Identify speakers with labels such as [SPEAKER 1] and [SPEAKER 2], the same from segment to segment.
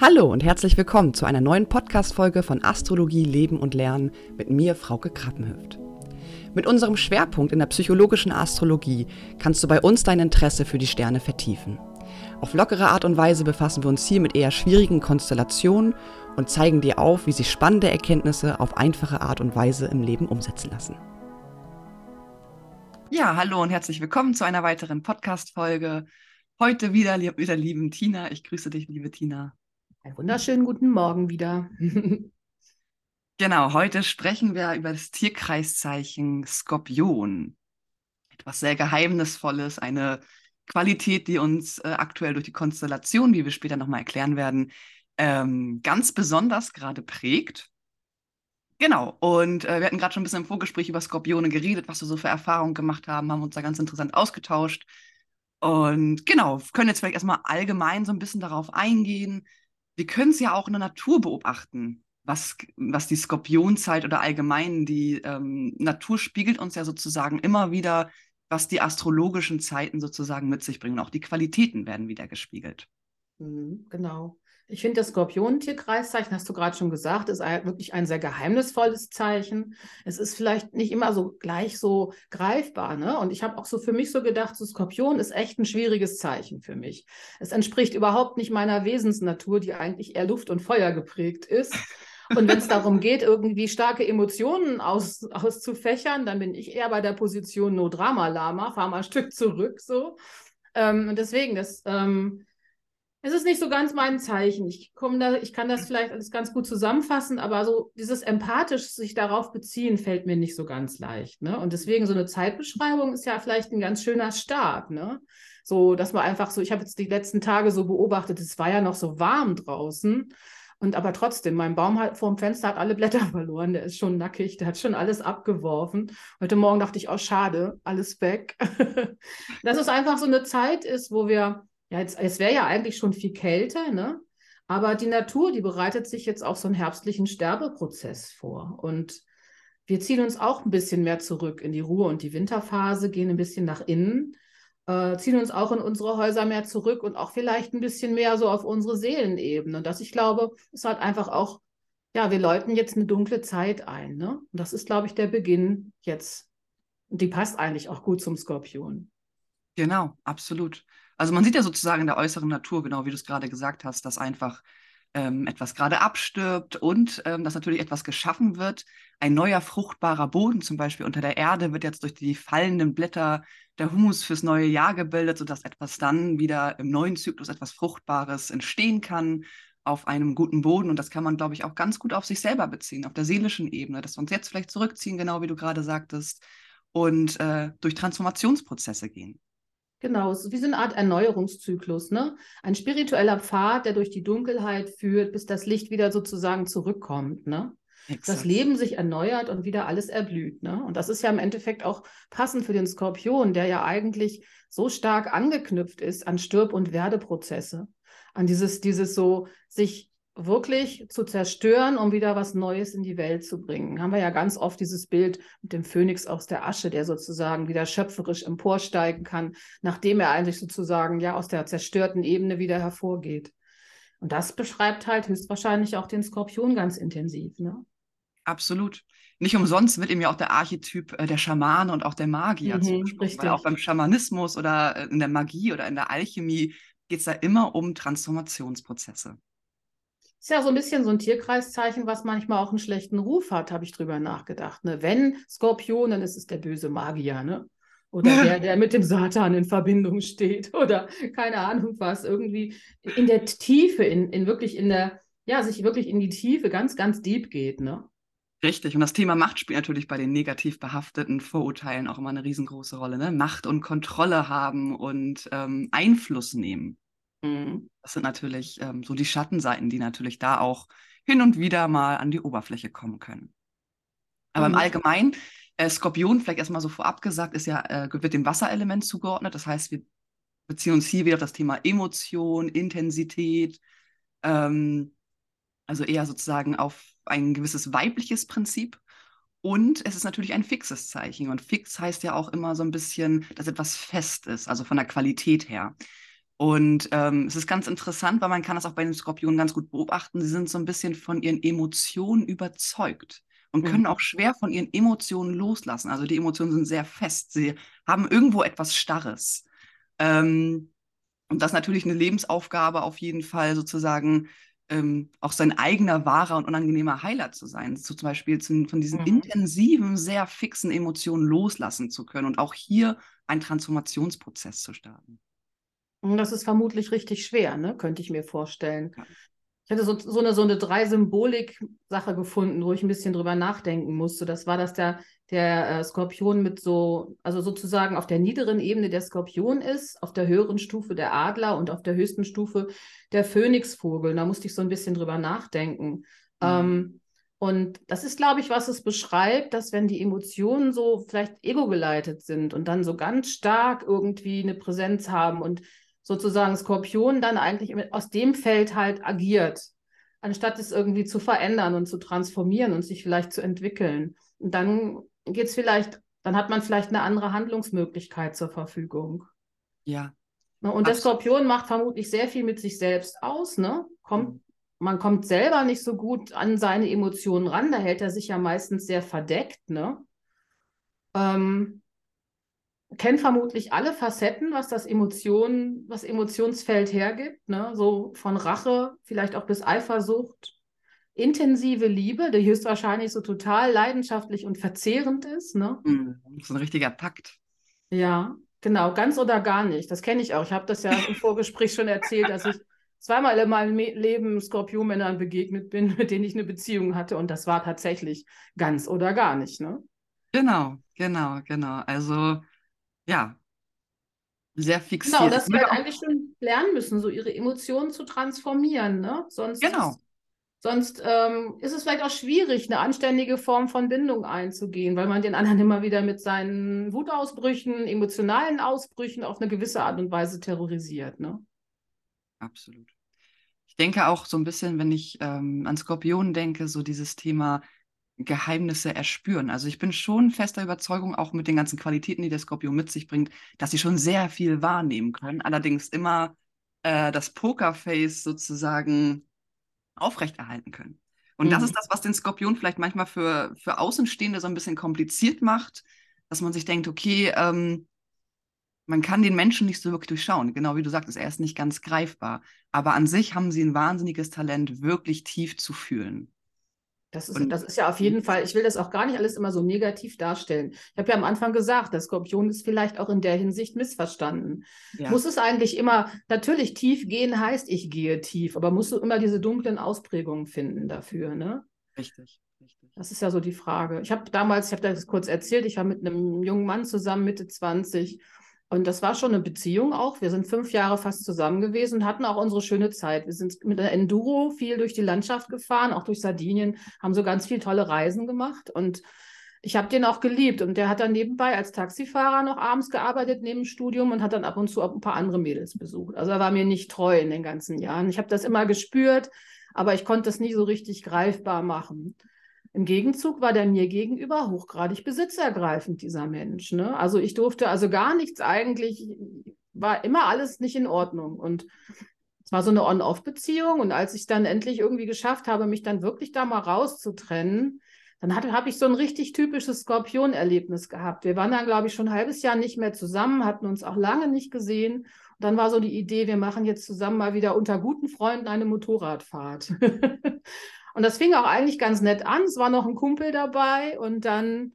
[SPEAKER 1] Hallo und herzlich willkommen zu einer neuen Podcast-Folge von Astrologie, Leben und Lernen mit mir, Frauke Krappenhöft. Mit unserem Schwerpunkt in der psychologischen Astrologie kannst du bei uns dein Interesse für die Sterne vertiefen. Auf lockere Art und Weise befassen wir uns hier mit eher schwierigen Konstellationen und zeigen dir auf, wie sich spannende Erkenntnisse auf einfache Art und Weise im Leben umsetzen lassen. Ja, hallo und herzlich willkommen zu einer weiteren Podcast-Folge. Heute wieder mit der lieben Tina. Ich grüße dich, liebe Tina.
[SPEAKER 2] Einen wunderschönen guten Morgen wieder.
[SPEAKER 1] genau, heute sprechen wir über das Tierkreiszeichen Skorpion. Etwas sehr Geheimnisvolles, eine Qualität, die uns äh, aktuell durch die Konstellation, wie wir später nochmal erklären werden, ähm, ganz besonders gerade prägt. Genau, und äh, wir hatten gerade schon ein bisschen im Vorgespräch über Skorpione geredet, was wir so für Erfahrungen gemacht haben, haben uns da ganz interessant ausgetauscht. Und genau, können jetzt vielleicht erstmal allgemein so ein bisschen darauf eingehen, wir können es ja auch in der Natur beobachten, was, was die Skorpionzeit oder allgemein die ähm, Natur spiegelt uns ja sozusagen immer wieder, was die astrologischen Zeiten sozusagen mit sich bringen. Auch die Qualitäten werden wieder gespiegelt.
[SPEAKER 2] Mhm, genau. Ich finde, das Skorpion-Tierkreiszeichen, hast du gerade schon gesagt, ist wirklich ein sehr geheimnisvolles Zeichen. Es ist vielleicht nicht immer so gleich so greifbar. Ne? Und ich habe auch so für mich so gedacht, so Skorpion ist echt ein schwieriges Zeichen für mich. Es entspricht überhaupt nicht meiner Wesensnatur, die eigentlich eher Luft und Feuer geprägt ist. Und wenn es darum geht, irgendwie starke Emotionen aus, auszufächern, dann bin ich eher bei der Position No Drama Lama, fahr mal ein Stück zurück so. Ähm, und deswegen, das. Ähm, es ist nicht so ganz mein Zeichen. Ich komme da, ich kann das vielleicht alles ganz gut zusammenfassen, aber so dieses empathisch sich darauf beziehen fällt mir nicht so ganz leicht. Ne? Und deswegen so eine Zeitbeschreibung ist ja vielleicht ein ganz schöner Start. Ne? So, dass man einfach so, ich habe jetzt die letzten Tage so beobachtet, es war ja noch so warm draußen. Und aber trotzdem, mein Baum hat vor dem Fenster hat alle Blätter verloren. Der ist schon nackig, der hat schon alles abgeworfen. Heute Morgen dachte ich, oh, schade, alles weg. dass es einfach so eine Zeit ist, wo wir ja, jetzt, es wäre ja eigentlich schon viel kälter, ne? Aber die Natur, die bereitet sich jetzt auf so einen herbstlichen Sterbeprozess vor. Und wir ziehen uns auch ein bisschen mehr zurück in die Ruhe und die Winterphase, gehen ein bisschen nach innen, äh, ziehen uns auch in unsere Häuser mehr zurück und auch vielleicht ein bisschen mehr so auf unsere Seelenebene. Und das, ich glaube, ist halt einfach auch, ja, wir läuten jetzt eine dunkle Zeit ein. Ne? Und das ist, glaube ich, der Beginn jetzt. Und die passt eigentlich auch gut zum Skorpion.
[SPEAKER 1] Genau, absolut. Also man sieht ja sozusagen in der äußeren Natur, genau wie du es gerade gesagt hast, dass einfach ähm, etwas gerade abstirbt und ähm, dass natürlich etwas geschaffen wird. Ein neuer fruchtbarer Boden zum Beispiel unter der Erde wird jetzt durch die fallenden Blätter der Humus fürs neue Jahr gebildet, sodass etwas dann wieder im neuen Zyklus etwas Fruchtbares entstehen kann auf einem guten Boden. Und das kann man, glaube ich, auch ganz gut auf sich selber beziehen, auf der seelischen Ebene, dass wir uns jetzt vielleicht zurückziehen, genau wie du gerade sagtest, und äh, durch Transformationsprozesse gehen.
[SPEAKER 2] Genau, es ist wie so eine Art Erneuerungszyklus, ne? Ein spiritueller Pfad, der durch die Dunkelheit führt, bis das Licht wieder sozusagen zurückkommt, ne? Exakt. Das Leben sich erneuert und wieder alles erblüht, ne? Und das ist ja im Endeffekt auch passend für den Skorpion, der ja eigentlich so stark angeknüpft ist an Stirb- und Werdeprozesse, an dieses, dieses so sich wirklich zu zerstören, um wieder was Neues in die Welt zu bringen. Haben wir ja ganz oft dieses Bild mit dem Phönix aus der Asche, der sozusagen wieder schöpferisch emporsteigen kann, nachdem er eigentlich sozusagen ja aus der zerstörten Ebene wieder hervorgeht. Und das beschreibt halt höchstwahrscheinlich auch den Skorpion ganz intensiv. Ne?
[SPEAKER 1] Absolut. Nicht umsonst wird ihm ja auch der Archetyp äh, der Schamane und auch der Magier mhm, Weil auch beim Schamanismus oder äh, in der Magie oder in der Alchemie geht es da immer um Transformationsprozesse.
[SPEAKER 2] Ist ja so ein bisschen so ein Tierkreiszeichen, was manchmal auch einen schlechten Ruf hat, habe ich drüber nachgedacht. Ne? Wenn Skorpion, dann ist es der böse Magier, ne? Oder der, der mit dem Satan in Verbindung steht. Oder keine Ahnung was. Irgendwie in der Tiefe, in, in wirklich in der, ja, sich wirklich in die Tiefe ganz, ganz deep geht, ne?
[SPEAKER 1] Richtig. Und das Thema Macht spielt natürlich bei den negativ behafteten Vorurteilen auch immer eine riesengroße Rolle. Ne? Macht und Kontrolle haben und ähm, Einfluss nehmen. Mhm. Das sind natürlich ähm, so die Schattenseiten, die natürlich da auch hin und wieder mal an die Oberfläche kommen können. Aber mhm. im Allgemeinen, äh, Skorpion, vielleicht erstmal so vorab gesagt, ist ja, äh, wird dem Wasserelement zugeordnet. Das heißt, wir beziehen uns hier wieder auf das Thema Emotion, Intensität, ähm, also eher sozusagen auf ein gewisses weibliches Prinzip. Und es ist natürlich ein fixes Zeichen. Und fix heißt ja auch immer so ein bisschen, dass etwas fest ist, also von der Qualität her. Und ähm, es ist ganz interessant, weil man kann das auch bei den Skorpionen ganz gut beobachten. Sie sind so ein bisschen von ihren Emotionen überzeugt und können mhm. auch schwer von ihren Emotionen loslassen. Also die Emotionen sind sehr fest. Sie haben irgendwo etwas Starres. Ähm, und das ist natürlich eine Lebensaufgabe auf jeden Fall sozusagen ähm, auch sein eigener wahrer und unangenehmer Heiler zu sein. So zum Beispiel zu, von diesen mhm. intensiven, sehr fixen Emotionen loslassen zu können und auch hier einen Transformationsprozess zu starten.
[SPEAKER 2] Das ist vermutlich richtig schwer, ne? könnte ich mir vorstellen. Ja. Ich hatte so, so eine, so eine Drei-Symbolik-Sache gefunden, wo ich ein bisschen drüber nachdenken musste. Das war, dass der, der äh, Skorpion mit so, also sozusagen auf der niederen Ebene der Skorpion ist, auf der höheren Stufe der Adler und auf der höchsten Stufe der Phönixvogel. Da musste ich so ein bisschen drüber nachdenken. Mhm. Ähm, und das ist, glaube ich, was es beschreibt, dass wenn die Emotionen so vielleicht ego-geleitet sind und dann so ganz stark irgendwie eine Präsenz haben und sozusagen Skorpion dann eigentlich aus dem Feld halt agiert, anstatt es irgendwie zu verändern und zu transformieren und sich vielleicht zu entwickeln. Und dann geht es vielleicht, dann hat man vielleicht eine andere Handlungsmöglichkeit zur Verfügung.
[SPEAKER 1] Ja.
[SPEAKER 2] Ne, und der Skorpion macht vermutlich sehr viel mit sich selbst aus, ne? Kommt, mhm. man kommt selber nicht so gut an seine Emotionen ran, da hält er sich ja meistens sehr verdeckt, ne? Ähm, kennt vermutlich alle Facetten, was das Emotion, was Emotionsfeld hergibt, ne? so von Rache, vielleicht auch bis Eifersucht, intensive Liebe, die höchstwahrscheinlich so total leidenschaftlich und verzehrend ist. Ne?
[SPEAKER 1] Mhm. So ein richtiger Pakt.
[SPEAKER 2] Ja, genau, ganz oder gar nicht. Das kenne ich auch. Ich habe das ja im Vorgespräch schon erzählt, dass ich zweimal in meinem Leben Skorpionmännern begegnet bin, mit denen ich eine Beziehung hatte und das war tatsächlich ganz oder gar nicht. Ne?
[SPEAKER 1] Genau, genau, genau. Also ja, sehr fixiert.
[SPEAKER 2] Genau, dass sie halt eigentlich schon lernen müssen, so ihre Emotionen zu transformieren. Ne? Sonst,
[SPEAKER 1] genau.
[SPEAKER 2] ist, sonst ähm, ist es vielleicht auch schwierig, eine anständige Form von Bindung einzugehen, weil man den anderen immer wieder mit seinen Wutausbrüchen, emotionalen Ausbrüchen auf eine gewisse Art und Weise terrorisiert. Ne?
[SPEAKER 1] Absolut. Ich denke auch so ein bisschen, wenn ich ähm, an Skorpionen denke, so dieses Thema Geheimnisse erspüren. Also ich bin schon fester Überzeugung, auch mit den ganzen Qualitäten, die der Skorpion mit sich bringt, dass sie schon sehr viel wahrnehmen können. Allerdings immer äh, das Pokerface sozusagen aufrechterhalten können. Und mhm. das ist das, was den Skorpion vielleicht manchmal für, für Außenstehende so ein bisschen kompliziert macht, dass man sich denkt, okay, ähm, man kann den Menschen nicht so wirklich durchschauen. Genau wie du sagtest, er ist nicht ganz greifbar. Aber an sich haben sie ein wahnsinniges Talent, wirklich tief zu fühlen.
[SPEAKER 2] Das ist, das ist ja auf jeden Fall, ich will das auch gar nicht alles immer so negativ darstellen. Ich habe ja am Anfang gesagt, der Skorpion ist vielleicht auch in der Hinsicht missverstanden. Ja. Muss es eigentlich immer, natürlich tief gehen heißt, ich gehe tief, aber musst du immer diese dunklen Ausprägungen finden dafür, ne?
[SPEAKER 1] Richtig. Richtig.
[SPEAKER 2] Das ist ja so die Frage. Ich habe damals, ich habe das kurz erzählt, ich war mit einem jungen Mann zusammen, Mitte 20, und das war schon eine Beziehung auch. Wir sind fünf Jahre fast zusammen gewesen und hatten auch unsere schöne Zeit. Wir sind mit der Enduro viel durch die Landschaft gefahren, auch durch Sardinien, haben so ganz viele tolle Reisen gemacht. Und ich habe den auch geliebt. Und der hat dann nebenbei als Taxifahrer noch abends gearbeitet neben dem Studium und hat dann ab und zu ein paar andere Mädels besucht. Also er war mir nicht treu in den ganzen Jahren. Ich habe das immer gespürt, aber ich konnte es nie so richtig greifbar machen. Im Gegenzug war der mir gegenüber hochgradig besitzergreifend, dieser Mensch. Ne? Also ich durfte also gar nichts eigentlich, war immer alles nicht in Ordnung. Und es war so eine On-Off-Beziehung. Und als ich dann endlich irgendwie geschafft habe, mich dann wirklich da mal rauszutrennen, dann habe ich so ein richtig typisches Skorpion-Erlebnis gehabt. Wir waren dann, glaube ich, schon ein halbes Jahr nicht mehr zusammen, hatten uns auch lange nicht gesehen. Und dann war so die Idee, wir machen jetzt zusammen mal wieder unter guten Freunden eine Motorradfahrt. Und das fing auch eigentlich ganz nett an. Es war noch ein Kumpel dabei und dann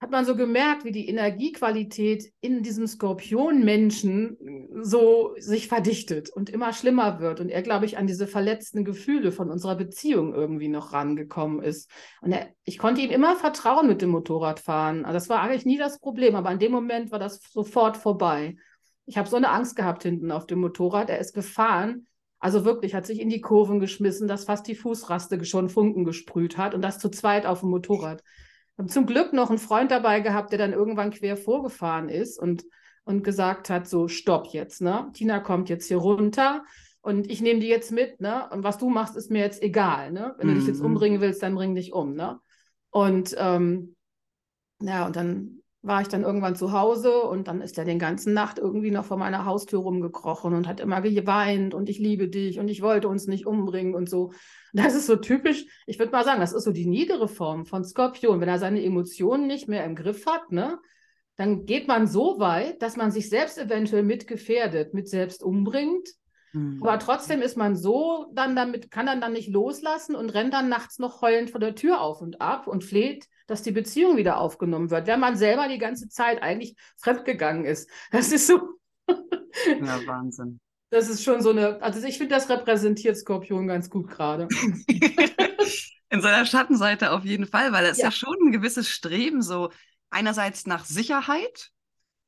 [SPEAKER 2] hat man so gemerkt, wie die Energiequalität in diesem Skorpionmenschen so sich verdichtet und immer schlimmer wird. Und er, glaube ich, an diese verletzten Gefühle von unserer Beziehung irgendwie noch rangekommen ist. Und er, ich konnte ihm immer vertrauen mit dem Motorradfahren. Also das war eigentlich nie das Problem, aber an dem Moment war das sofort vorbei. Ich habe so eine Angst gehabt hinten auf dem Motorrad. Er ist gefahren also wirklich, hat sich in die Kurven geschmissen, dass fast die Fußraste schon Funken gesprüht hat und das zu zweit auf dem Motorrad. Wir haben zum Glück noch einen Freund dabei gehabt, der dann irgendwann quer vorgefahren ist und, und gesagt hat, so stopp jetzt, ne? Tina kommt jetzt hier runter und ich nehme die jetzt mit, ne? Und was du machst, ist mir jetzt egal, ne? Wenn du dich jetzt mhm. umbringen willst, dann bring dich um, ne? Und ähm, ja, und dann war ich dann irgendwann zu Hause und dann ist er den ganzen Nacht irgendwie noch vor meiner Haustür rumgekrochen und hat immer geweint und ich liebe dich und ich wollte uns nicht umbringen und so. Das ist so typisch, ich würde mal sagen, das ist so die niedere Form von Skorpion. Wenn er seine Emotionen nicht mehr im Griff hat, ne, dann geht man so weit, dass man sich selbst eventuell mit gefährdet, mit selbst umbringt. Mhm. Aber trotzdem ist man so dann damit, kann dann dann nicht loslassen und rennt dann nachts noch heulend vor der Tür auf und ab und fleht dass die Beziehung wieder aufgenommen wird, wenn man selber die ganze Zeit eigentlich fremdgegangen ist. Das ist so.
[SPEAKER 1] ja, Wahnsinn.
[SPEAKER 2] Das ist schon so eine, also ich finde, das repräsentiert Skorpion ganz gut gerade.
[SPEAKER 1] In seiner Schattenseite auf jeden Fall, weil es ja. ja schon ein gewisses Streben, so einerseits nach Sicherheit,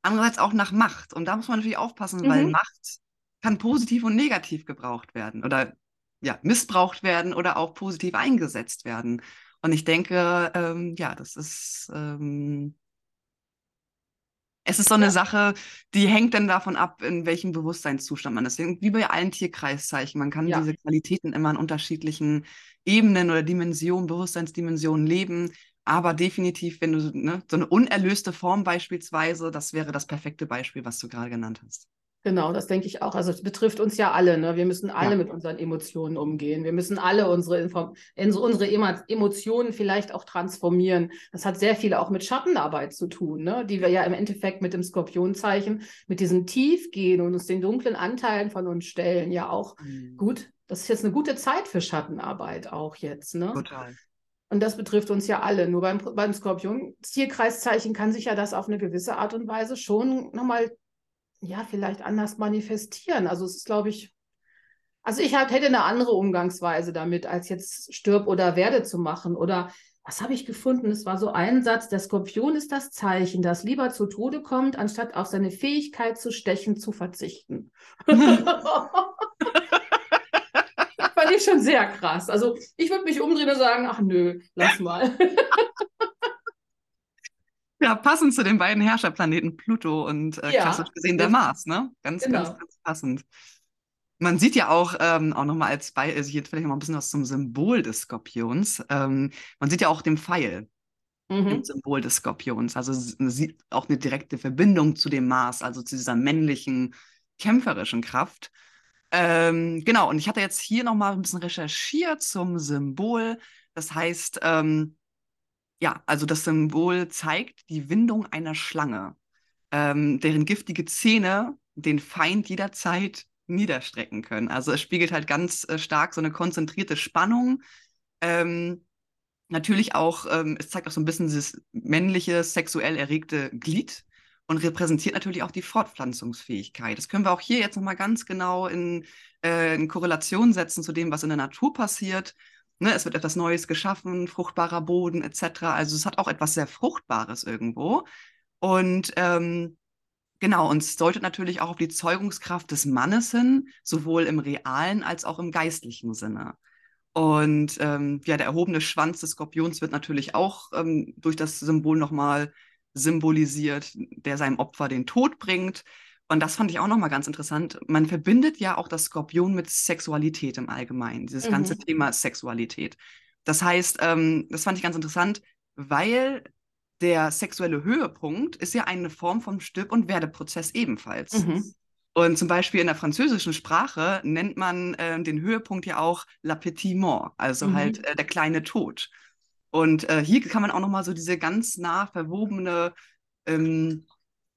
[SPEAKER 1] andererseits auch nach Macht. Und da muss man natürlich aufpassen, mhm. weil Macht kann positiv und negativ gebraucht werden oder ja, missbraucht werden oder auch positiv eingesetzt werden. Und ich denke, ähm, ja, das ist, ähm, es ist so eine Sache, die hängt dann davon ab, in welchem Bewusstseinszustand man ist. Wie bei allen Tierkreiszeichen. Man kann ja. diese Qualitäten immer in unterschiedlichen Ebenen oder Dimensionen, Bewusstseinsdimensionen leben. Aber definitiv, wenn du ne, so eine unerlöste Form beispielsweise, das wäre das perfekte Beispiel, was du gerade genannt hast.
[SPEAKER 2] Genau, das denke ich auch. Also es betrifft uns ja alle. Ne? Wir müssen alle ja. mit unseren Emotionen umgehen. Wir müssen alle unsere, Inform unsere Emotionen vielleicht auch transformieren. Das hat sehr viel auch mit Schattenarbeit zu tun, ne? die wir ja im Endeffekt mit dem Skorpionzeichen, mit diesem Tiefgehen und uns den dunklen Anteilen von uns stellen, ja auch mhm. gut. Das ist jetzt eine gute Zeit für Schattenarbeit auch jetzt. Ne? Total. Und das betrifft uns ja alle. Nur beim, beim Skorpion-Tierkreiszeichen kann sich ja das auf eine gewisse Art und Weise schon nochmal ja, vielleicht anders manifestieren. Also es ist, glaube ich, also ich hab, hätte eine andere Umgangsweise damit, als jetzt stirb oder werde zu machen. Oder was habe ich gefunden? Es war so ein Satz, der Skorpion ist das Zeichen, das lieber zu Tode kommt, anstatt auf seine Fähigkeit zu stechen, zu verzichten. Fand ich schon sehr krass. Also ich würde mich umdrehen und sagen, ach nö, lass mal.
[SPEAKER 1] Ja, passend zu den beiden Herrscherplaneten Pluto und äh, ja, klassisch gesehen der Mars, ne? Ganz, genau. ganz, ganz passend. Man sieht ja auch, ähm, auch nochmal als Beispiel, also hier vielleicht mal ein bisschen was zum Symbol des Skorpions. Ähm, man sieht ja auch den Pfeil mhm. im Symbol des Skorpions. Also man sieht auch eine direkte Verbindung zu dem Mars, also zu dieser männlichen, kämpferischen Kraft. Ähm, genau, und ich hatte jetzt hier nochmal ein bisschen recherchiert zum Symbol. Das heißt, ähm, ja, also das Symbol zeigt die Windung einer Schlange, ähm, deren giftige Zähne den Feind jederzeit niederstrecken können. Also es spiegelt halt ganz äh, stark so eine konzentrierte Spannung. Ähm, natürlich auch, ähm, es zeigt auch so ein bisschen dieses männliche, sexuell erregte Glied und repräsentiert natürlich auch die Fortpflanzungsfähigkeit. Das können wir auch hier jetzt nochmal ganz genau in, äh, in Korrelation setzen zu dem, was in der Natur passiert. Ne, es wird etwas Neues geschaffen, fruchtbarer Boden etc. Also es hat auch etwas sehr Fruchtbares irgendwo. Und ähm, genau, und es deutet natürlich auch auf die Zeugungskraft des Mannes hin, sowohl im realen als auch im geistlichen Sinne. Und ähm, ja, der erhobene Schwanz des Skorpions wird natürlich auch ähm, durch das Symbol nochmal symbolisiert, der seinem Opfer den Tod bringt. Und das fand ich auch nochmal ganz interessant. Man verbindet ja auch das Skorpion mit Sexualität im Allgemeinen, dieses mhm. ganze Thema Sexualität. Das heißt, ähm, das fand ich ganz interessant, weil der sexuelle Höhepunkt ist ja eine Form vom Stirb- und Werdeprozess ebenfalls. Mhm. Und zum Beispiel in der französischen Sprache nennt man äh, den Höhepunkt ja auch la petite mort, also mhm. halt äh, der kleine Tod. Und äh, hier kann man auch nochmal so diese ganz nah verwobene ähm,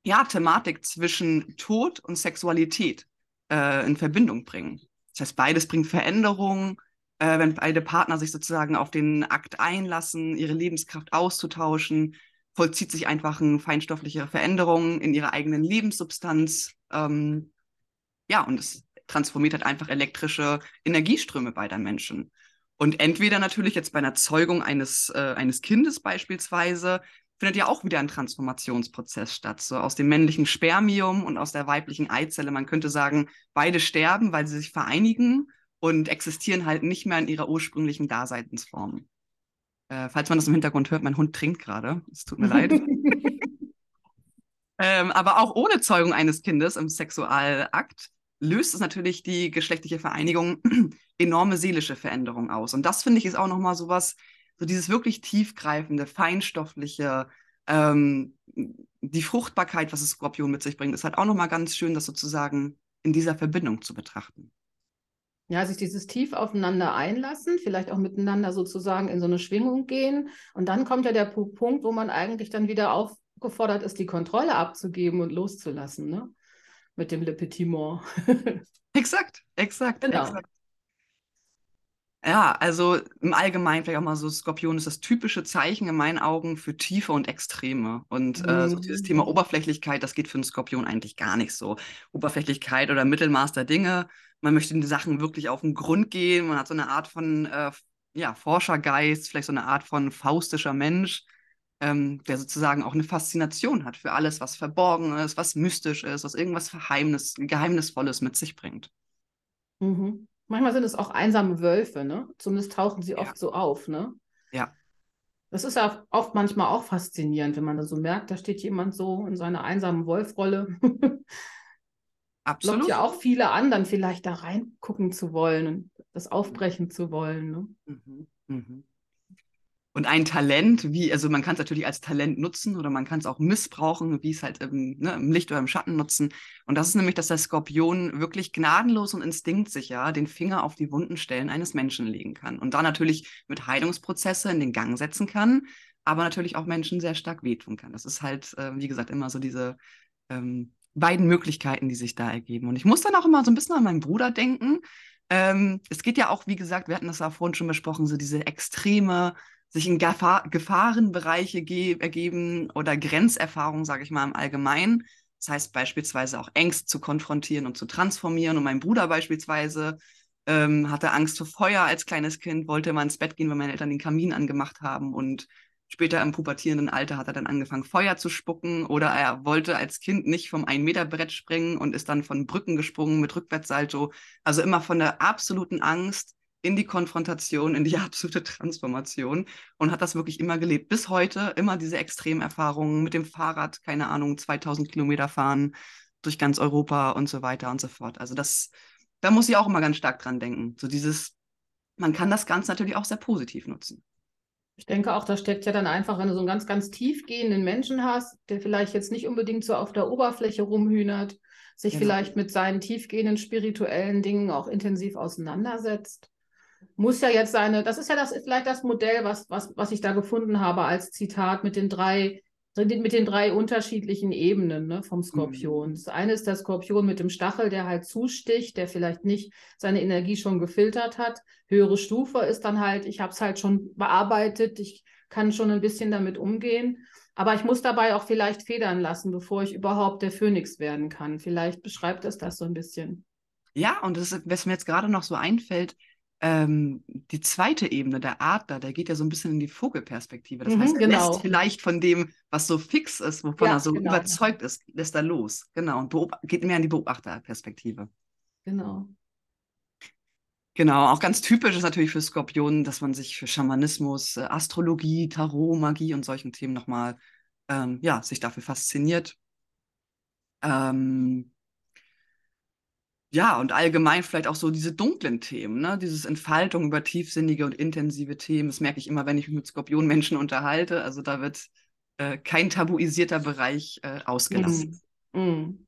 [SPEAKER 1] ja, Thematik zwischen Tod und Sexualität äh, in Verbindung bringen. Das heißt, beides bringt Veränderungen, äh, wenn beide Partner sich sozusagen auf den Akt einlassen, ihre Lebenskraft auszutauschen, vollzieht sich einfach eine feinstoffliche Veränderung in ihrer eigenen Lebenssubstanz. Ähm, ja, und es transformiert halt einfach elektrische Energieströme beider Menschen. Und entweder natürlich jetzt bei einer Zeugung eines, äh, eines Kindes beispielsweise findet ja auch wieder ein Transformationsprozess statt. So aus dem männlichen Spermium und aus der weiblichen Eizelle. Man könnte sagen, beide sterben, weil sie sich vereinigen und existieren halt nicht mehr in ihrer ursprünglichen Daseinsform. Äh, falls man das im Hintergrund hört, mein Hund trinkt gerade. Es tut mir leid. ähm, aber auch ohne Zeugung eines Kindes im Sexualakt löst es natürlich die geschlechtliche Vereinigung enorme seelische Veränderungen aus. Und das finde ich ist auch nochmal sowas, so dieses wirklich tiefgreifende, feinstoffliche, Ähm, die Fruchtbarkeit, was das Skorpion mit sich bringt, ist halt auch nochmal ganz schön, das sozusagen in dieser Verbindung zu betrachten.
[SPEAKER 2] Ja, sich dieses tief aufeinander einlassen, vielleicht auch miteinander sozusagen in so eine Schwingung gehen. Und dann kommt ja der Punkt, wo man eigentlich dann wieder aufgefordert ist, die Kontrolle abzugeben und loszulassen, ne? Mit dem Le Petit Mort.
[SPEAKER 1] exakt, exakt,
[SPEAKER 2] genau.
[SPEAKER 1] exakt. Ja, also im Allgemeinen vielleicht auch mal so, Skorpion ist das typische Zeichen in meinen Augen für Tiefe und Extreme. Und mhm. äh, so dieses Thema mhm. Oberflächlichkeit, das geht für einen Skorpion eigentlich gar nicht so. Oberflächlichkeit oder Mittelmaß der Dinge, man möchte in die Sachen wirklich auf den Grund gehen, man hat so eine Art von äh, ja, Forschergeist, vielleicht so eine Art von faustischer Mensch, ähm, der sozusagen auch eine Faszination hat für alles, was verborgen ist, was mystisch ist, was irgendwas Verheimnis, Geheimnisvolles mit sich bringt.
[SPEAKER 2] Mhm. Manchmal sind es auch einsame Wölfe, ne? Zumindest tauchen sie oft ja. so auf, ne?
[SPEAKER 1] Ja.
[SPEAKER 2] Das ist ja oft manchmal auch faszinierend, wenn man da so merkt, da steht jemand so in seiner einsamen Wolfrolle.
[SPEAKER 1] Absolut. Lockt
[SPEAKER 2] ja auch viele an, dann vielleicht da reingucken zu wollen und das aufbrechen zu wollen. Ne?
[SPEAKER 1] Mhm. Mhm. Und ein Talent, wie, also man kann es natürlich als Talent nutzen oder man kann es auch missbrauchen, wie es halt im, ne, im, Licht oder im Schatten nutzen. Und das ist nämlich, dass der Skorpion wirklich gnadenlos und instinktsicher den Finger auf die wunden Stellen eines Menschen legen kann. Und da natürlich mit Heilungsprozesse in den Gang setzen kann, aber natürlich auch Menschen sehr stark wehtun kann. Das ist halt, äh, wie gesagt, immer so diese ähm, beiden Möglichkeiten, die sich da ergeben. Und ich muss dann auch immer so ein bisschen an meinen Bruder denken. Ähm, es geht ja auch, wie gesagt, wir hatten das ja vorhin schon besprochen, so diese extreme sich in Gefahr Gefahrenbereiche ergeben oder Grenzerfahrungen, sage ich mal im Allgemeinen. Das heißt beispielsweise auch Ängste zu konfrontieren und zu transformieren. Und mein Bruder beispielsweise ähm, hatte Angst vor Feuer als kleines Kind, wollte mal ins Bett gehen, weil meine Eltern den Kamin angemacht haben. Und später im pubertierenden Alter hat er dann angefangen, Feuer zu spucken. Oder er wollte als Kind nicht vom Ein-Meter-Brett springen und ist dann von Brücken gesprungen mit Rückwärtssalto. Also immer von der absoluten Angst in die Konfrontation, in die absolute Transformation und hat das wirklich immer gelebt. Bis heute immer diese Extremerfahrungen mit dem Fahrrad, keine Ahnung, 2000 Kilometer fahren durch ganz Europa und so weiter und so fort. Also das, da muss ich auch immer ganz stark dran denken. So dieses, man kann das Ganze natürlich auch sehr positiv nutzen.
[SPEAKER 2] Ich denke auch, da steckt ja dann einfach, wenn du so einen ganz, ganz tiefgehenden Menschen hast, der vielleicht jetzt nicht unbedingt so auf der Oberfläche rumhühnert, sich genau. vielleicht mit seinen tiefgehenden spirituellen Dingen auch intensiv auseinandersetzt muss ja jetzt seine, das ist ja das, vielleicht das Modell, was, was, was ich da gefunden habe als Zitat mit den drei, mit den drei unterschiedlichen Ebenen ne, vom Skorpion. Mhm. Das eine ist der Skorpion mit dem Stachel, der halt zusticht, der vielleicht nicht seine Energie schon gefiltert hat. Höhere Stufe ist dann halt, ich habe es halt schon bearbeitet, ich kann schon ein bisschen damit umgehen. Aber ich muss dabei auch vielleicht federn lassen, bevor ich überhaupt der Phönix werden kann. Vielleicht beschreibt es das so ein bisschen.
[SPEAKER 1] Ja, und das, was mir jetzt gerade noch so einfällt, ähm, die zweite Ebene, der Adler, der geht ja so ein bisschen in die Vogelperspektive. Das mhm, heißt, er genau. lässt vielleicht von dem, was so fix ist, wovon ja, er so genau. überzeugt ist, lässt er los. Genau. Und geht mehr in die Beobachterperspektive.
[SPEAKER 2] Genau.
[SPEAKER 1] Genau, auch ganz typisch ist natürlich für Skorpionen, dass man sich für Schamanismus, äh, Astrologie, Tarot, Magie und solchen Themen nochmal, ähm, ja, sich dafür fasziniert. Ähm, ja, und allgemein vielleicht auch so diese dunklen Themen, ne? Dieses Entfaltung über tiefsinnige und intensive Themen. Das merke ich immer, wenn ich mich mit Skorpionmenschen unterhalte. Also da wird äh, kein tabuisierter Bereich äh, ausgelassen. Mm. Mm.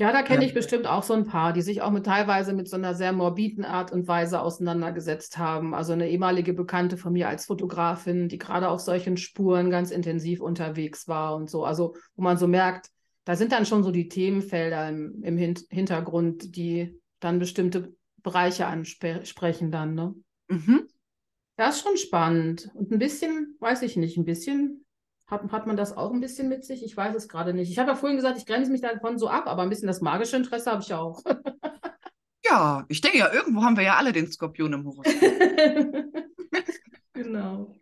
[SPEAKER 2] Ja, da kenne ich bestimmt auch so ein paar, die sich auch mit teilweise mit so einer sehr morbiden Art und Weise auseinandergesetzt haben. Also eine ehemalige Bekannte von mir als Fotografin, die gerade auf solchen Spuren ganz intensiv unterwegs war und so. Also wo man so merkt, da sind dann schon so die Themenfelder im, im Hin Hintergrund, die dann bestimmte Bereiche ansprechen dann, ne? Mhm. Das ist schon spannend. Und ein bisschen, weiß ich nicht, ein bisschen hat, hat man das auch ein bisschen mit sich? Ich weiß es gerade nicht. Ich habe ja vorhin gesagt, ich grenze mich davon so ab, aber ein bisschen das magische Interesse habe ich auch.
[SPEAKER 1] ja, ich denke ja, irgendwo haben wir ja alle den Skorpion im Horoskop.
[SPEAKER 2] genau.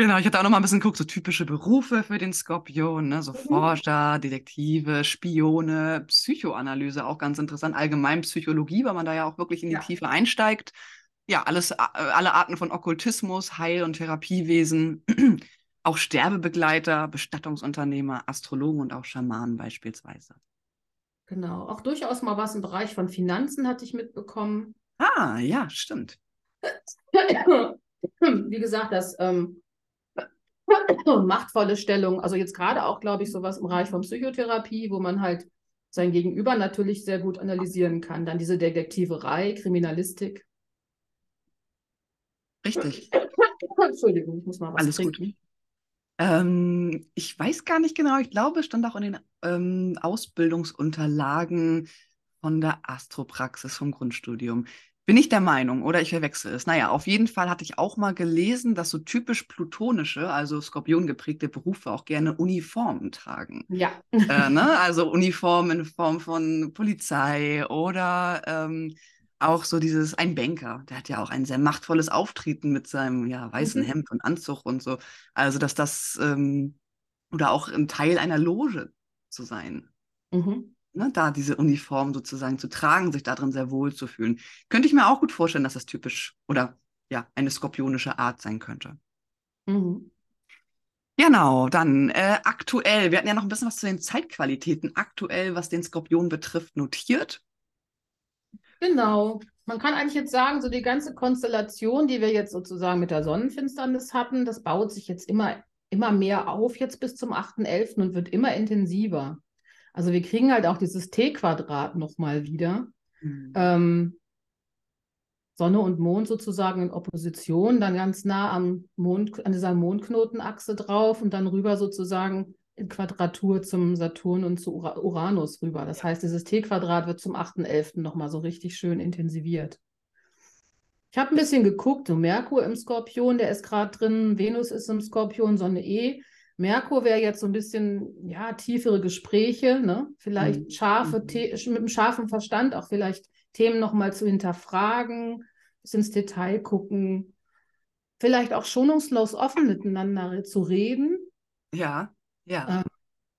[SPEAKER 1] Genau, ich hatte auch noch mal ein bisschen geguckt, so typische Berufe für den Skorpion, ne? so mhm. Forscher, Detektive, Spione, Psychoanalyse, auch ganz interessant, allgemein Psychologie, weil man da ja auch wirklich in die ja. Tiefe einsteigt. Ja, alles, alle Arten von Okkultismus, Heil- und Therapiewesen, auch Sterbebegleiter, Bestattungsunternehmer, Astrologen und auch Schamanen beispielsweise.
[SPEAKER 2] Genau, auch durchaus mal was im Bereich von Finanzen hatte ich mitbekommen.
[SPEAKER 1] Ah, ja, stimmt.
[SPEAKER 2] Wie gesagt, das ähm, machtvolle Stellung. Also jetzt gerade auch, glaube ich, sowas im Bereich von Psychotherapie, wo man halt sein Gegenüber natürlich sehr gut analysieren kann. Dann diese Detektiverei, Kriminalistik.
[SPEAKER 1] Richtig.
[SPEAKER 2] Entschuldigung, ich muss mal was
[SPEAKER 1] Alles
[SPEAKER 2] trinken.
[SPEAKER 1] gut. Ähm, ich weiß gar nicht genau, ich glaube, es stand auch in den ähm, Ausbildungsunterlagen von der Astropraxis vom Grundstudium. Bin ich der Meinung, oder ich verwechsel es. Naja, auf jeden Fall hatte ich auch mal gelesen, dass so typisch plutonische, also skorpiongeprägte Berufe auch gerne Uniformen tragen.
[SPEAKER 2] Ja.
[SPEAKER 1] Äh, ne? Also Uniformen in Form von Polizei oder ähm, auch so dieses, ein Banker, der hat ja auch ein sehr machtvolles Auftreten mit seinem ja, weißen
[SPEAKER 2] Mhm.
[SPEAKER 1] Hemd und Anzug und so. Also, dass das, ähm, oder auch ein Teil einer Loge zu sein.
[SPEAKER 2] Mhm.
[SPEAKER 1] Ne? Da diese Uniform sozusagen zu tragen, sich darin sehr wohl zu fühlen. Könnte ich mir auch gut vorstellen, dass das typisch oder ja, eine skorpionische Art sein könnte.
[SPEAKER 2] Mhm.
[SPEAKER 1] Genau, dann äh, aktuell, wir hatten ja noch ein bisschen was zu den Zeitqualitäten aktuell, was den Skorpion betrifft, notiert.
[SPEAKER 2] Genau. Man kann eigentlich jetzt sagen, so die ganze Konstellation, die wir jetzt sozusagen mit der Sonnenfinsternis hatten, das baut sich jetzt immer, immer mehr auf jetzt bis zum 8.11. und wird immer intensiver. Also wir kriegen halt auch dieses T-Quadrat nochmal wieder. Ähm, Sonne und Mond sozusagen in Opposition, dann ganz nah am Mond, an dieser Mondknotenachse drauf und dann rüber sozusagen in Quadratur zum Saturn und zu Ura Uranus rüber. Das heißt, dieses T-Quadrat wird zum 8.11. nochmal so richtig schön intensiviert. Ich habe ein bisschen geguckt, so Merkur im Skorpion, der ist gerade drin, Venus ist im Skorpion, Sonne eh. Merkur wäre jetzt so ein bisschen, ja, tiefere Gespräche, ne? Vielleicht
[SPEAKER 1] Mhm.
[SPEAKER 2] scharfe,
[SPEAKER 1] Mhm.
[SPEAKER 2] Mit einem scharfen Verstand auch vielleicht Themen nochmal zu hinterfragen, bis ins Detail gucken, vielleicht auch schonungslos offen miteinander zu reden.
[SPEAKER 1] Ja, ja.
[SPEAKER 2] Ähm,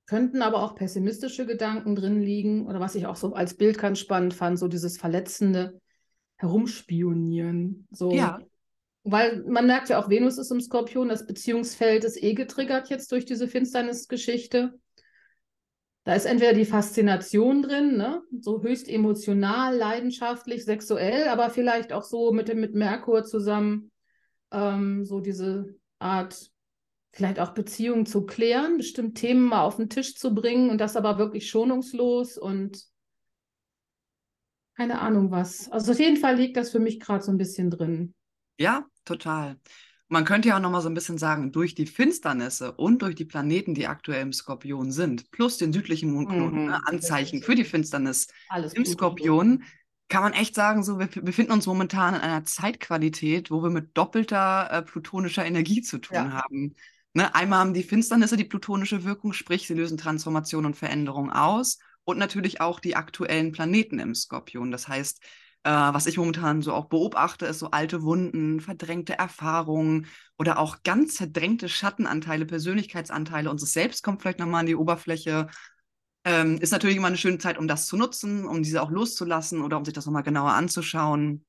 [SPEAKER 2] Könnten aber auch pessimistische Gedanken drin liegen oder was ich auch so als Bild ganz spannend fand, so dieses verletzende Herumspionieren. So,
[SPEAKER 1] Ja.
[SPEAKER 2] Weil man merkt ja auch, Venus ist im Skorpion, das Beziehungsfeld ist eh getriggert jetzt durch diese Finsternisgeschichte. Da ist entweder die Faszination drin, ne? so höchst emotional, leidenschaftlich, sexuell, aber vielleicht auch so mit mit Merkur zusammen ähm, so diese Art, vielleicht auch Beziehungen zu klären, bestimmte Themen mal auf den Tisch zu bringen und das aber wirklich schonungslos und keine Ahnung was. Also auf jeden Fall liegt das für mich gerade so ein bisschen drin.
[SPEAKER 1] Ja, total. Man könnte ja auch noch mal so ein bisschen sagen, durch die Finsternisse und durch die Planeten, die aktuell im Skorpion sind, plus den südlichen Mondknoten,
[SPEAKER 2] Mhm.
[SPEAKER 1] ne, Anzeichen für die Finsternis
[SPEAKER 2] Alles
[SPEAKER 1] im. Skorpion, kann man echt sagen, so wir befinden uns momentan in einer Zeitqualität, wo wir mit doppelter äh, plutonischer Energie zu tun
[SPEAKER 2] Ja.
[SPEAKER 1] haben. Ne? Einmal haben die Finsternisse die plutonische Wirkung, sprich, sie lösen Transformation und Veränderung aus. Und natürlich auch die aktuellen Planeten im Skorpion. Das heißt, äh, was ich momentan so auch beobachte, ist so alte Wunden, verdrängte Erfahrungen oder auch ganz verdrängte Schattenanteile, Persönlichkeitsanteile. Unseres Selbst kommt vielleicht nochmal an die Oberfläche. Ähm, ist natürlich immer eine schöne Zeit, um das zu nutzen, um diese auch loszulassen oder um sich das nochmal genauer anzuschauen.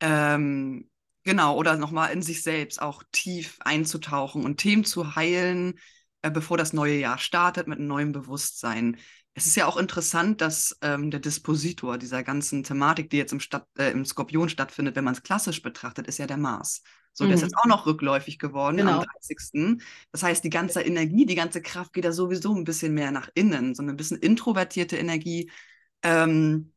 [SPEAKER 1] Ähm, genau, oder nochmal in sich selbst auch tief einzutauchen und Themen zu heilen, äh, bevor das neue Jahr startet mit einem neuen Bewusstsein. Es ist ja auch interessant, dass ähm, der Dispositor dieser ganzen Thematik, die jetzt im, Stadt, äh, im Skorpion stattfindet, wenn man es klassisch betrachtet, ist ja der Mars. So, der ist
[SPEAKER 2] Mhm.
[SPEAKER 1] jetzt auch noch rückläufig geworden
[SPEAKER 2] Genau.
[SPEAKER 1] am 30. Das heißt, die ganze Energie, die ganze Kraft geht da sowieso ein bisschen mehr nach innen, so eine bisschen introvertierte Energie. Ähm,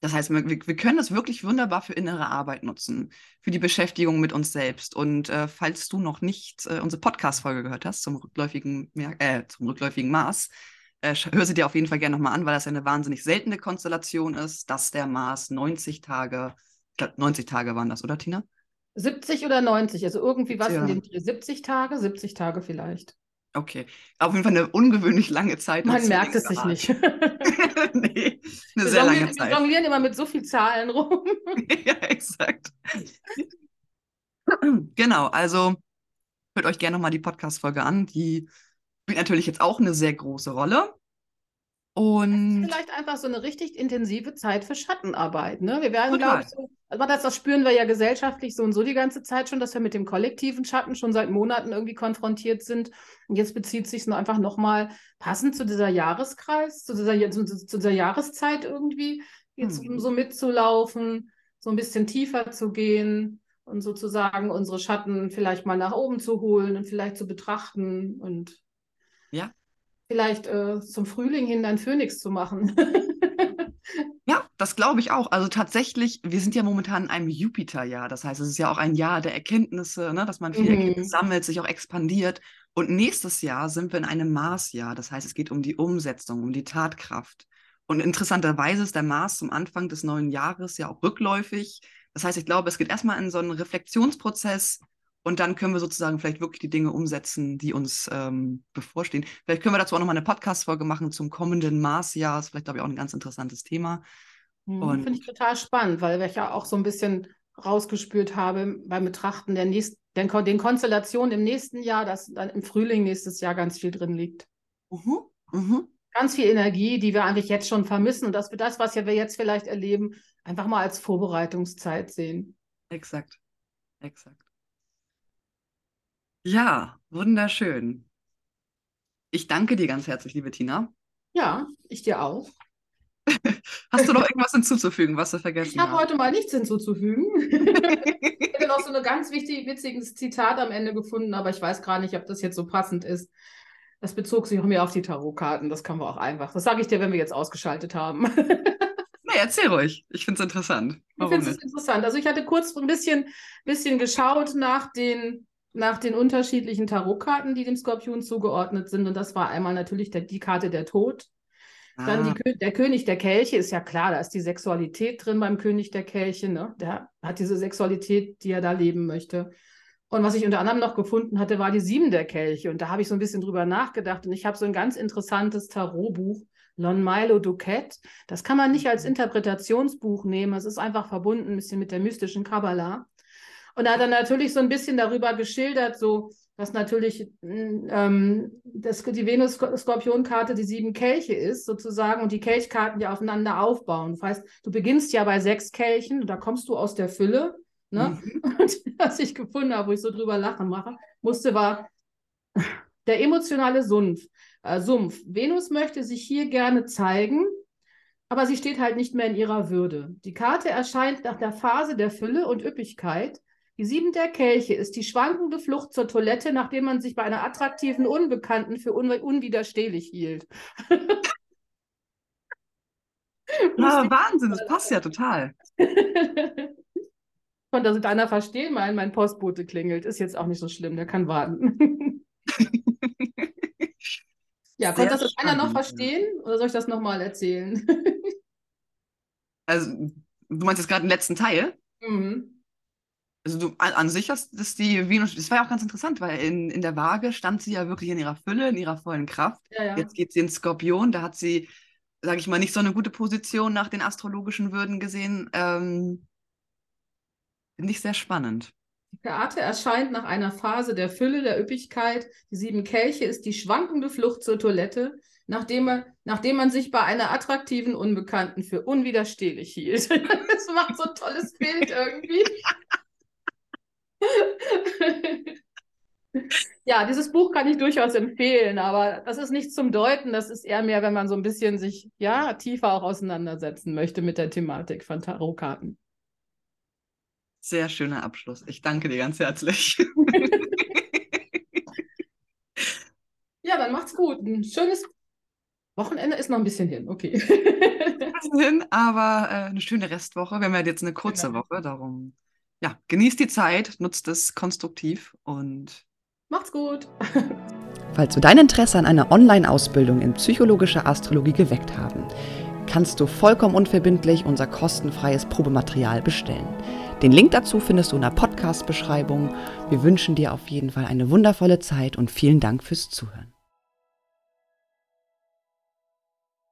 [SPEAKER 1] das heißt, wir, wir können das wirklich wunderbar für innere Arbeit nutzen, für die Beschäftigung mit uns selbst. Und äh, falls du noch nicht äh, unsere Podcast-Folge gehört hast zum rückläufigen, äh, zum rückläufigen Mars, äh, hör sie dir auf jeden Fall gerne nochmal an, weil das ja eine wahnsinnig seltene Konstellation ist, dass der Mars 90 Tage, ich glaube 90 Tage waren das, oder Tina?
[SPEAKER 2] 70 oder 90, also irgendwie was
[SPEAKER 1] Ja.
[SPEAKER 2] in Dreh. 70 Tage, 70 Tage vielleicht.
[SPEAKER 1] Okay. Auf jeden Fall eine ungewöhnlich lange Zeit.
[SPEAKER 2] Man merkt es sich nicht.
[SPEAKER 1] nee, eine
[SPEAKER 2] Wir
[SPEAKER 1] sehr lange
[SPEAKER 2] jonglieren, wir
[SPEAKER 1] Zeit.
[SPEAKER 2] jonglieren immer mit so viel Zahlen rum.
[SPEAKER 1] ja, exakt. genau, also hört euch gerne nochmal die Podcast-Folge an. Die spielt natürlich jetzt auch eine sehr große Rolle. Und
[SPEAKER 2] Vielleicht einfach so eine richtig intensive Zeit für Schattenarbeit. Ne? Wir werden, glaube ich, so, aber das, das spüren wir ja gesellschaftlich so und so die ganze Zeit schon, dass wir mit dem kollektiven Schatten schon seit Monaten irgendwie konfrontiert sind. Und jetzt bezieht sich es nur einfach nochmal passend zu dieser Jahreskreis, zu dieser, zu, zu dieser Jahreszeit irgendwie, jetzt
[SPEAKER 1] Mhm.
[SPEAKER 2] so mitzulaufen, so ein bisschen tiefer zu gehen und sozusagen unsere Schatten vielleicht mal nach oben zu holen und vielleicht zu betrachten und
[SPEAKER 1] ja.
[SPEAKER 2] vielleicht äh, zum Frühling hin ein Phönix zu machen.
[SPEAKER 1] ja, das glaube ich auch. Also tatsächlich, wir sind ja momentan in einem Jupiterjahr. Das heißt, es ist ja auch ein Jahr der Erkenntnisse, ne? dass man viel mhm. Erkenntnis sammelt, sich auch expandiert. Und nächstes Jahr sind wir in einem Marsjahr. Das heißt, es geht um die Umsetzung, um die Tatkraft. Und interessanterweise ist der Mars zum Anfang des neuen Jahres ja auch rückläufig. Das heißt, ich glaube, es geht erstmal in so einen Reflexionsprozess und dann können wir sozusagen vielleicht wirklich die Dinge umsetzen, die uns ähm, bevorstehen. Vielleicht können wir dazu auch nochmal eine Podcast-Folge machen zum kommenden Marsjahr. Das ist vielleicht, glaube ich, auch ein ganz interessantes Thema.
[SPEAKER 2] Mhm, Finde ich total spannend, weil ich ja auch so ein bisschen rausgespürt habe beim Betrachten der nächsten, den, den Konstellationen im nächsten Jahr, dass dann im Frühling nächstes Jahr ganz viel drin liegt. Mhm. Mhm. Ganz viel Energie, die wir eigentlich jetzt schon vermissen und dass wir das, was wir jetzt vielleicht erleben, einfach mal als Vorbereitungszeit sehen.
[SPEAKER 1] Exakt. Exakt. Ja, wunderschön. Ich danke dir ganz herzlich, liebe Tina.
[SPEAKER 2] Ja, ich dir auch.
[SPEAKER 1] Hast du noch irgendwas hinzuzufügen, was du vergessen
[SPEAKER 2] hast? Ich habe heute mal nichts hinzuzufügen. ich hätte noch so ein ganz wichtig, witziges Zitat am Ende gefunden, aber ich weiß gar nicht, ob das jetzt so passend ist. Das bezog sich auch mehr auf die Tarotkarten. Das kann man auch einfach. Das sage ich dir, wenn wir jetzt ausgeschaltet haben.
[SPEAKER 1] nee, erzähl ruhig. Ich finde es interessant.
[SPEAKER 2] Warum ich finde es interessant. Also ich hatte kurz ein bisschen, bisschen geschaut nach den nach den unterschiedlichen Tarotkarten, die dem Skorpion zugeordnet sind. Und das war einmal natürlich der, die Karte der Tod. Ah. Dann die, der König der Kelche ist ja klar, da ist die Sexualität drin beim König der Kelche. Ne? Der hat diese Sexualität, die er da leben möchte. Und was ich unter anderem noch gefunden hatte, war die Sieben der Kelche. Und da habe ich so ein bisschen drüber nachgedacht. Und ich habe so ein ganz interessantes Tarotbuch, Lon Milo Duquette. Das kann man nicht als Interpretationsbuch nehmen. Es ist einfach verbunden ein bisschen mit der mystischen Kabbala. Und er hat dann natürlich so ein bisschen darüber geschildert, so dass natürlich ähm, das, die Venus-Skorpion-Karte die sieben Kelche ist, sozusagen, und die Kelchkarten ja aufeinander aufbauen. Das heißt, du beginnst ja bei sechs Kelchen und da kommst du aus der Fülle. Ne? Mhm. Und was ich gefunden habe, wo ich so drüber lachen mache, musste, war der emotionale Sumpf. Äh, Sumpf. Venus möchte sich hier gerne zeigen, aber sie steht halt nicht mehr in ihrer Würde. Die Karte erscheint nach der Phase der Fülle und Üppigkeit die sieben der Kelche ist die schwankende Flucht zur Toilette, nachdem man sich bei einer attraktiven Unbekannten für un unwiderstehlich hielt.
[SPEAKER 1] ah, Wahnsinn, das passt ja total.
[SPEAKER 2] Konnte also deiner verstehen, mein, mein Postbote klingelt. Ist jetzt auch nicht so schlimm, der kann warten. ja, konnte das jetzt einer noch verstehen oder soll ich das nochmal erzählen?
[SPEAKER 1] also, du meinst jetzt gerade den letzten Teil? Mhm also du an, an sich hast das die Venus, das war ja auch ganz interessant, weil in, in der Waage stand sie ja wirklich in ihrer Fülle, in ihrer vollen Kraft. Ja, ja. Jetzt geht sie ins Skorpion, da hat sie, sage ich mal, nicht so eine gute Position nach den astrologischen Würden gesehen. Ähm, Finde ich sehr spannend.
[SPEAKER 2] Die Karte erscheint nach einer Phase der Fülle, der Üppigkeit. Die sieben Kelche ist die schwankende Flucht zur Toilette, nachdem, er, nachdem man sich bei einer attraktiven Unbekannten für unwiderstehlich hielt. das macht so ein tolles Bild irgendwie. Ja, dieses Buch kann ich durchaus empfehlen, aber das ist nicht zum Deuten, das ist eher mehr, wenn man so ein bisschen sich ja tiefer auch auseinandersetzen möchte mit der Thematik von Tarotkarten.
[SPEAKER 1] Sehr schöner Abschluss. Ich danke dir ganz herzlich.
[SPEAKER 2] ja, dann macht's gut. Ein schönes Wochenende ist noch ein bisschen hin, okay.
[SPEAKER 1] hin, aber äh, eine schöne Restwoche. Wir haben ja jetzt eine kurze genau. Woche, darum ja, genießt die Zeit, nutzt es konstruktiv und
[SPEAKER 2] macht's gut.
[SPEAKER 1] Falls du dein Interesse an einer Online-Ausbildung in psychologischer Astrologie geweckt haben, kannst du vollkommen unverbindlich unser kostenfreies Probematerial bestellen. Den Link dazu findest du in der Podcast-Beschreibung. Wir wünschen dir auf jeden Fall eine wundervolle Zeit und vielen Dank fürs Zuhören.